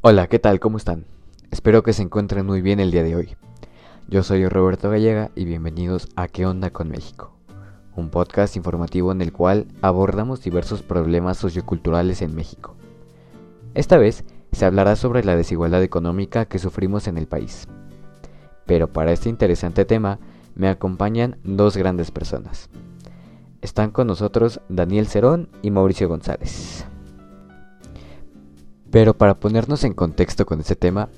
Hola, ¿qué tal? ¿Cómo están? Espero que se encuentren muy bien el día de hoy. Yo soy Roberto Gallega y bienvenidos a ¿Qué onda con México? Un podcast informativo en el cual abordamos diversos problemas socioculturales en México. Esta vez se hablará sobre la desigualdad económica que sufrimos en el país. Pero para este interesante tema me acompañan dos grandes personas. Están con nosotros Daniel Cerón y Mauricio González. Pero para ponernos en contexto con este tema,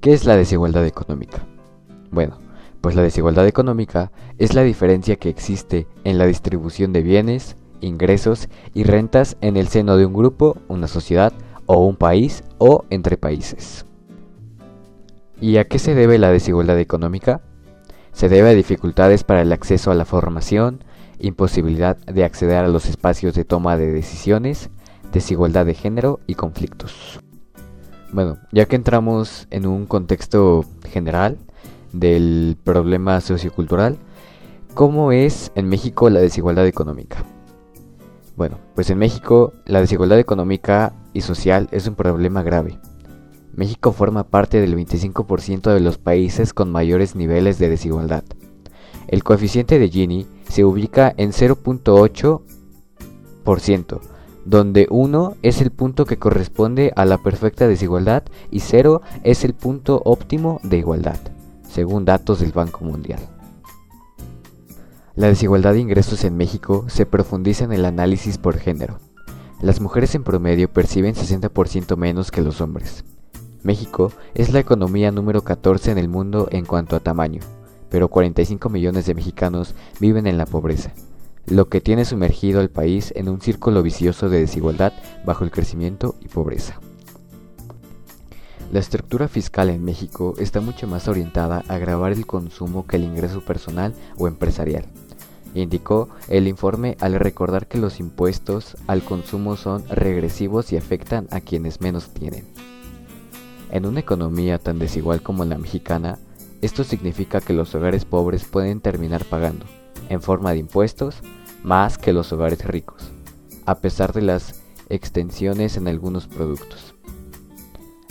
¿qué es la desigualdad económica? Bueno, pues la desigualdad económica es la diferencia que existe en la distribución de bienes, ingresos y rentas en el seno de un grupo, una sociedad o un país o entre países. ¿Y a qué se debe la desigualdad económica? Se debe a dificultades para el acceso a la formación, imposibilidad de acceder a los espacios de toma de decisiones, desigualdad de género y conflictos. Bueno, ya que entramos en un contexto general del problema sociocultural, ¿cómo es en México la desigualdad económica? Bueno, pues en México la desigualdad económica y social es un problema grave. México forma parte del 25% de los países con mayores niveles de desigualdad. El coeficiente de Gini se ubica en 0.8%, donde 1 es el punto que corresponde a la perfecta desigualdad y 0 es el punto óptimo de igualdad, según datos del Banco Mundial. La desigualdad de ingresos en México se profundiza en el análisis por género. Las mujeres en promedio perciben 60% menos que los hombres. México es la economía número 14 en el mundo en cuanto a tamaño, pero 45 millones de mexicanos viven en la pobreza lo que tiene sumergido al país en un círculo vicioso de desigualdad bajo el crecimiento y pobreza. La estructura fiscal en México está mucho más orientada a grabar el consumo que el ingreso personal o empresarial, indicó el informe al recordar que los impuestos al consumo son regresivos y afectan a quienes menos tienen. En una economía tan desigual como la mexicana, esto significa que los hogares pobres pueden terminar pagando, en forma de impuestos, más que los hogares ricos, a pesar de las extensiones en algunos productos.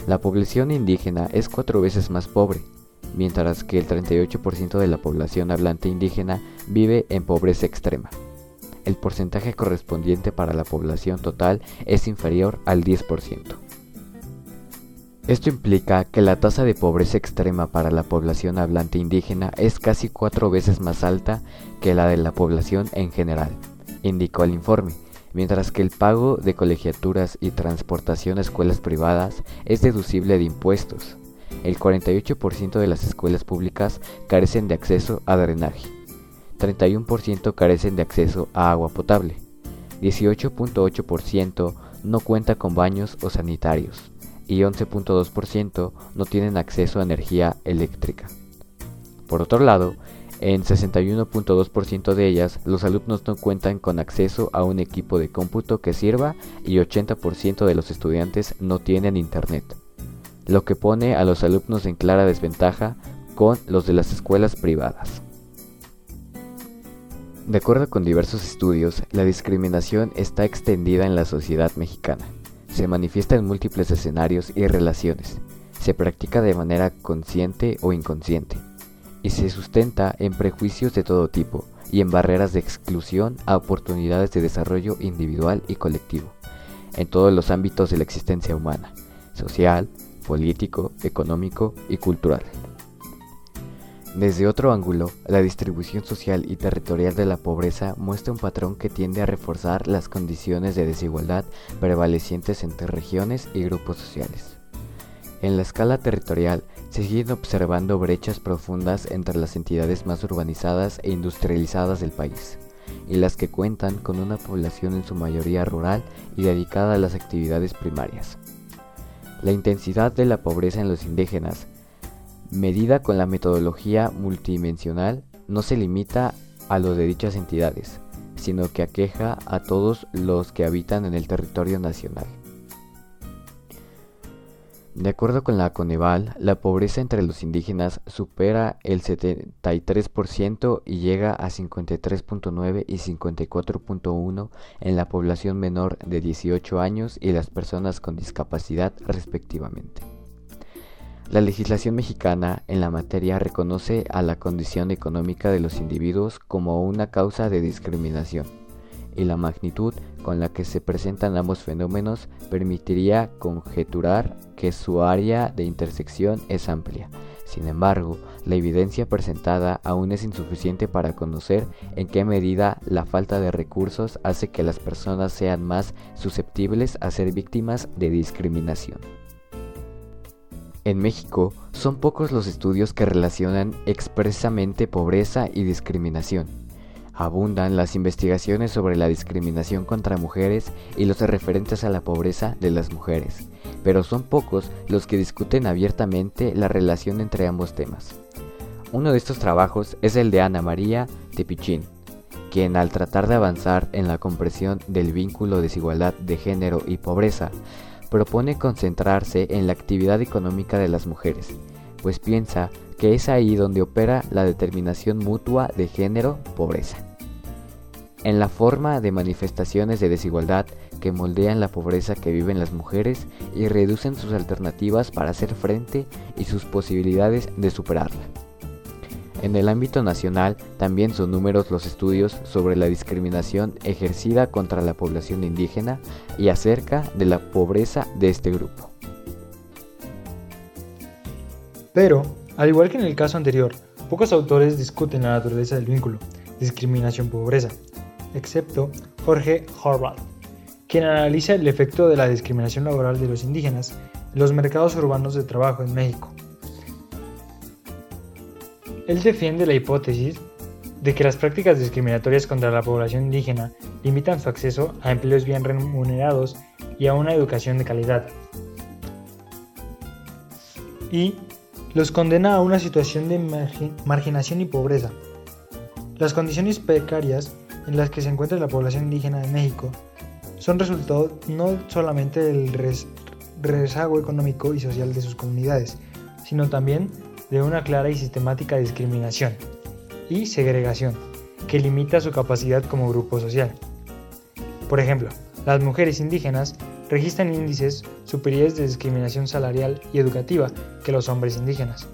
La población indígena es cuatro veces más pobre, mientras que el 38% de la población hablante indígena vive en pobreza extrema. El porcentaje correspondiente para la población total es inferior al 10%. Esto implica que la tasa de pobreza extrema para la población hablante indígena es casi cuatro veces más alta que la de la población en general, indicó el informe, mientras que el pago de colegiaturas y transportación a escuelas privadas es deducible de impuestos. El 48% de las escuelas públicas carecen de acceso a drenaje, 31% carecen de acceso a agua potable, 18.8% no cuenta con baños o sanitarios, y 11.2% no tienen acceso a energía eléctrica. Por otro lado, en 61.2% de ellas, los alumnos no cuentan con acceso a un equipo de cómputo que sirva y 80% de los estudiantes no tienen internet, lo que pone a los alumnos en clara desventaja con los de las escuelas privadas. De acuerdo con diversos estudios, la discriminación está extendida en la sociedad mexicana se manifiesta en múltiples escenarios y relaciones, se practica de manera consciente o inconsciente, y se sustenta en prejuicios de todo tipo y en barreras de exclusión a oportunidades de desarrollo individual y colectivo, en todos los ámbitos de la existencia humana, social, político, económico y cultural. Desde otro ángulo, la distribución social y territorial de la pobreza muestra un patrón que tiende a reforzar las condiciones de desigualdad prevalecientes entre regiones y grupos sociales. En la escala territorial se siguen observando brechas profundas entre las entidades más urbanizadas e industrializadas del país, y las que cuentan con una población en su mayoría rural y dedicada a las actividades primarias. La intensidad de la pobreza en los indígenas medida con la metodología multidimensional, no se limita a lo de dichas entidades, sino que aqueja a todos los que habitan en el territorio nacional. De acuerdo con la Coneval, la pobreza entre los indígenas supera el 73% y llega a 53.9 y 54.1 en la población menor de 18 años y las personas con discapacidad respectivamente. La legislación mexicana en la materia reconoce a la condición económica de los individuos como una causa de discriminación, y la magnitud con la que se presentan ambos fenómenos permitiría conjeturar que su área de intersección es amplia. Sin embargo, la evidencia presentada aún es insuficiente para conocer en qué medida la falta de recursos hace que las personas sean más susceptibles a ser víctimas de discriminación. En México, son pocos los estudios que relacionan expresamente pobreza y discriminación. Abundan las investigaciones sobre la discriminación contra mujeres y los referentes a la pobreza de las mujeres, pero son pocos los que discuten abiertamente la relación entre ambos temas. Uno de estos trabajos es el de Ana María Tepichín, quien al tratar de avanzar en la comprensión del vínculo desigualdad de género y pobreza, propone concentrarse en la actividad económica de las mujeres, pues piensa que es ahí donde opera la determinación mutua de género-pobreza. En la forma de manifestaciones de desigualdad que moldean la pobreza que viven las mujeres y reducen sus alternativas para hacer frente y sus posibilidades de superarla. En el ámbito nacional también son números los estudios sobre la discriminación ejercida contra la población indígena y acerca de la pobreza de este grupo. Pero, al igual que en el caso anterior, pocos autores discuten la naturaleza del vínculo discriminación-pobreza, excepto Jorge Horvath, quien analiza el efecto de la discriminación laboral de los indígenas en los mercados urbanos de trabajo en México él defiende la hipótesis de que las prácticas discriminatorias contra la población indígena limitan su acceso a empleos bien remunerados y a una educación de calidad. Y los condena a una situación de marginación y pobreza. Las condiciones precarias en las que se encuentra la población indígena de México son resultado no solamente del rezago económico y social de sus comunidades, sino también de una clara y sistemática discriminación y segregación que limita su capacidad como grupo social. Por ejemplo, las mujeres indígenas registran índices superiores de discriminación salarial y educativa que los hombres indígenas.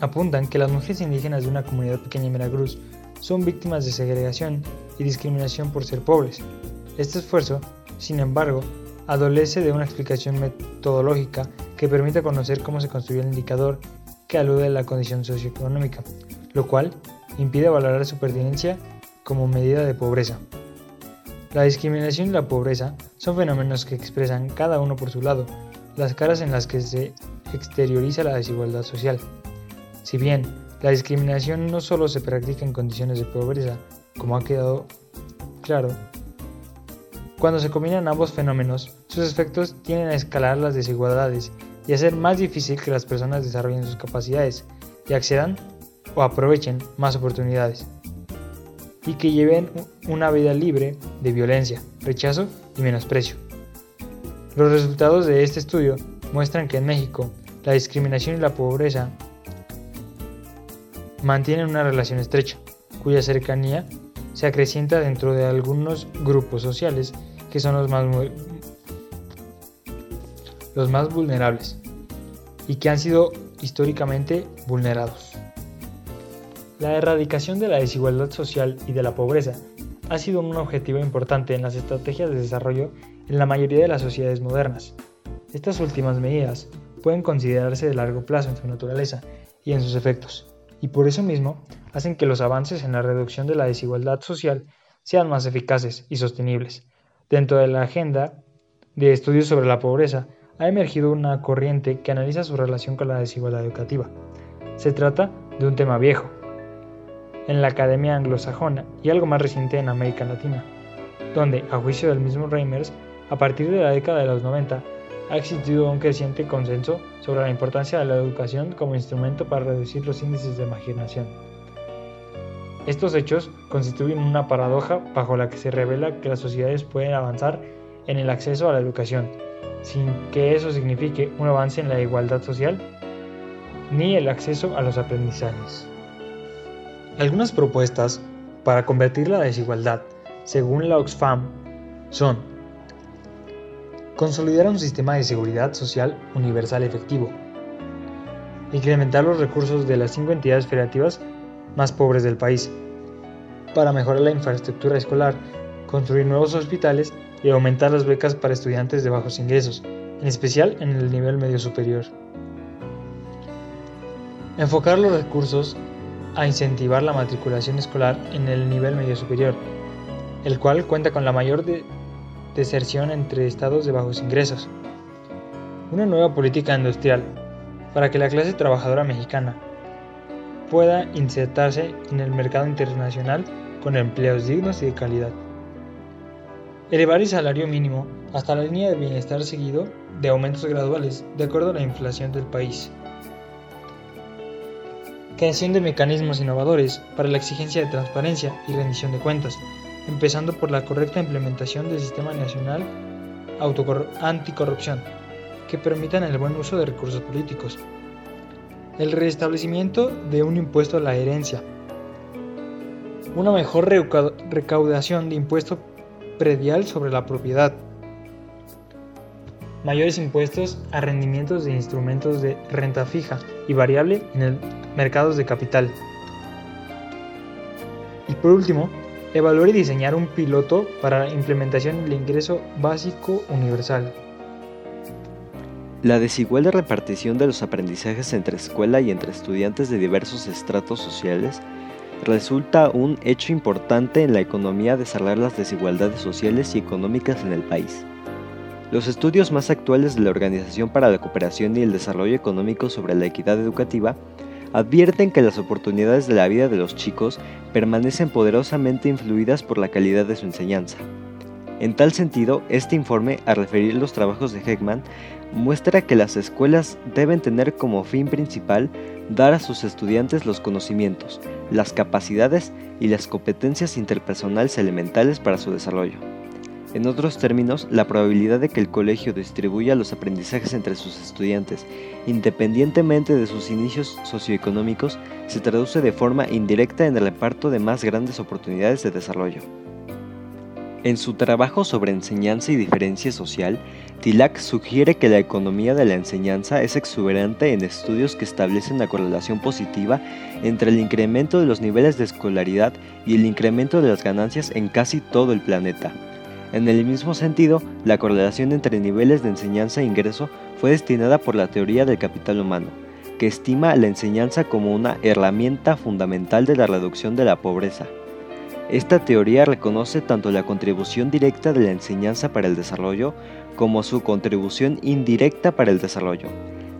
Apuntan que las mujeres indígenas de una comunidad pequeña en Veracruz son víctimas de segregación y discriminación por ser pobres. Este esfuerzo, sin embargo, adolece de una explicación metodológica que permite conocer cómo se construye el indicador que alude a la condición socioeconómica, lo cual impide valorar su pertinencia como medida de pobreza. La discriminación y la pobreza son fenómenos que expresan cada uno por su lado las caras en las que se exterioriza la desigualdad social. Si bien la discriminación no solo se practica en condiciones de pobreza, como ha quedado claro, cuando se combinan ambos fenómenos, sus efectos tienden a escalar las desigualdades y hacer más difícil que las personas desarrollen sus capacidades y accedan o aprovechen más oportunidades y que lleven una vida libre de violencia, rechazo y menosprecio. Los resultados de este estudio muestran que en México la discriminación y la pobreza mantienen una relación estrecha, cuya cercanía se acrecienta dentro de algunos grupos sociales que son los más, los más vulnerables y que han sido históricamente vulnerados. La erradicación de la desigualdad social y de la pobreza ha sido un objetivo importante en las estrategias de desarrollo en la mayoría de las sociedades modernas. Estas últimas medidas pueden considerarse de largo plazo en su naturaleza y en sus efectos, y por eso mismo hacen que los avances en la reducción de la desigualdad social sean más eficaces y sostenibles, Dentro de la agenda de estudios sobre la pobreza ha emergido una corriente que analiza su relación con la desigualdad educativa. Se trata de un tema viejo en la academia anglosajona y algo más reciente en América Latina, donde, a juicio del mismo Reimers, a partir de la década de los 90 ha existido un creciente consenso sobre la importancia de la educación como instrumento para reducir los índices de marginación. Estos hechos constituyen una paradoja bajo la que se revela que las sociedades pueden avanzar en el acceso a la educación, sin que eso signifique un avance en la igualdad social ni el acceso a los aprendizajes. Algunas propuestas para convertir la desigualdad, según la Oxfam, son consolidar un sistema de seguridad social universal efectivo, incrementar los recursos de las cinco entidades federativas más pobres del país, para mejorar la infraestructura escolar, construir nuevos hospitales y aumentar las becas para estudiantes de bajos ingresos, en especial en el nivel medio superior. Enfocar los recursos a incentivar la matriculación escolar en el nivel medio superior, el cual cuenta con la mayor deserción entre estados de bajos ingresos. Una nueva política industrial para que la clase trabajadora mexicana pueda insertarse en el mercado internacional con empleos dignos y de calidad. Elevar el salario mínimo hasta la línea de bienestar seguido de aumentos graduales de acuerdo a la inflación del país. Creación de mecanismos innovadores para la exigencia de transparencia y rendición de cuentas, empezando por la correcta implementación del Sistema Nacional Anticorrupción, que permitan el buen uso de recursos políticos. El restablecimiento de un impuesto a la herencia. Una mejor recaudación de impuesto predial sobre la propiedad. Mayores impuestos a rendimientos de instrumentos de renta fija y variable en el mercados de capital. Y por último, evaluar y diseñar un piloto para la implementación del ingreso básico universal. La desigual repartición de los aprendizajes entre escuela y entre estudiantes de diversos estratos sociales resulta un hecho importante en la economía de cerrar las desigualdades sociales y económicas en el país. Los estudios más actuales de la Organización para la Cooperación y el Desarrollo Económico sobre la equidad educativa advierten que las oportunidades de la vida de los chicos permanecen poderosamente influidas por la calidad de su enseñanza. En tal sentido, este informe, al referir los trabajos de Heckman, muestra que las escuelas deben tener como fin principal dar a sus estudiantes los conocimientos, las capacidades y las competencias interpersonales elementales para su desarrollo. En otros términos, la probabilidad de que el colegio distribuya los aprendizajes entre sus estudiantes, independientemente de sus inicios socioeconómicos, se traduce de forma indirecta en el reparto de más grandes oportunidades de desarrollo. En su trabajo sobre enseñanza y diferencia social, Tilak sugiere que la economía de la enseñanza es exuberante en estudios que establecen una correlación positiva entre el incremento de los niveles de escolaridad y el incremento de las ganancias en casi todo el planeta. En el mismo sentido, la correlación entre niveles de enseñanza e ingreso fue destinada por la teoría del capital humano, que estima la enseñanza como una herramienta fundamental de la reducción de la pobreza. Esta teoría reconoce tanto la contribución directa de la enseñanza para el desarrollo como su contribución indirecta para el desarrollo,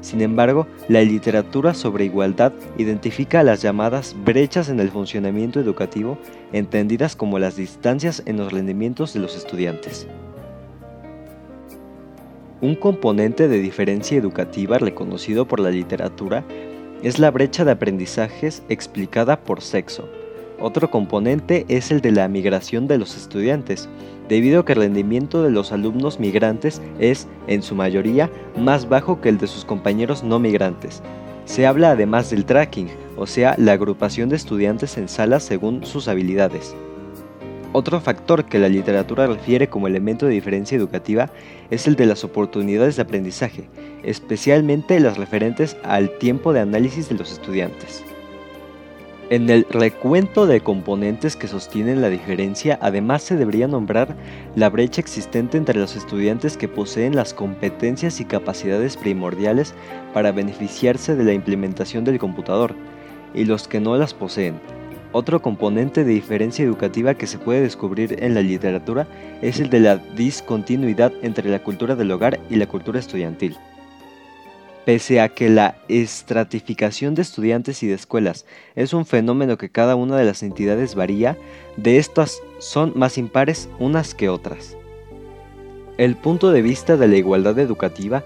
sin embargo, la literatura sobre igualdad identifica las llamadas brechas en el funcionamiento educativo, entendidas como las distancias en los rendimientos de los estudiantes. Un componente de diferencia educativa reconocido por la literatura es la brecha de aprendizajes explicada por sexo. Otro componente es el de la migración de los estudiantes, debido a que el rendimiento de los alumnos migrantes es, en su mayoría, más bajo que el de sus compañeros no migrantes. Se habla además del tracking, o sea, la agrupación de estudiantes en salas según sus habilidades. Otro factor que la literatura refiere como elemento de diferencia educativa es el de las oportunidades de aprendizaje, especialmente las referentes al tiempo de análisis de los estudiantes. En el recuento de componentes que sostienen la diferencia, además se debería nombrar la brecha existente entre los estudiantes que poseen las competencias y capacidades primordiales para beneficiarse de la implementación del computador y los que no las poseen. Otro componente de diferencia educativa que se puede descubrir en la literatura es el de la discontinuidad entre la cultura del hogar y la cultura estudiantil. Pese a que la estratificación de estudiantes y de escuelas es un fenómeno que cada una de las entidades varía, de estas son más impares unas que otras. El punto de vista de la igualdad educativa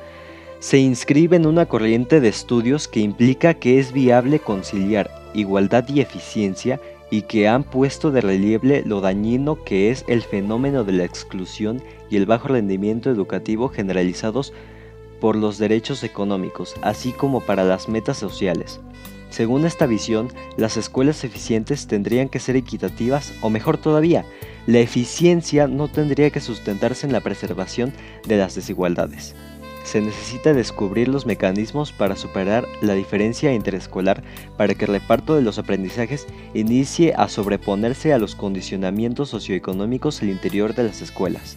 se inscribe en una corriente de estudios que implica que es viable conciliar igualdad y eficiencia y que han puesto de relieve lo dañino que es el fenómeno de la exclusión y el bajo rendimiento educativo generalizados por los derechos económicos, así como para las metas sociales. Según esta visión, las escuelas eficientes tendrían que ser equitativas o mejor todavía, la eficiencia no tendría que sustentarse en la preservación de las desigualdades. Se necesita descubrir los mecanismos para superar la diferencia interescolar para que el reparto de los aprendizajes inicie a sobreponerse a los condicionamientos socioeconómicos al interior de las escuelas.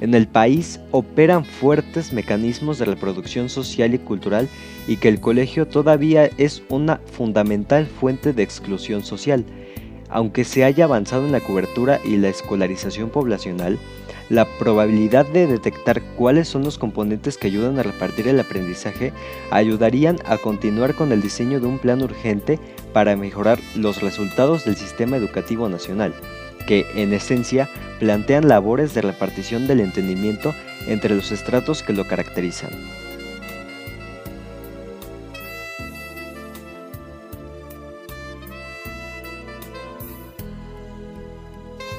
En el país operan fuertes mecanismos de reproducción social y cultural y que el colegio todavía es una fundamental fuente de exclusión social. Aunque se haya avanzado en la cobertura y la escolarización poblacional, la probabilidad de detectar cuáles son los componentes que ayudan a repartir el aprendizaje ayudarían a continuar con el diseño de un plan urgente para mejorar los resultados del sistema educativo nacional que, en esencia, plantean labores de repartición del entendimiento entre los estratos que lo caracterizan.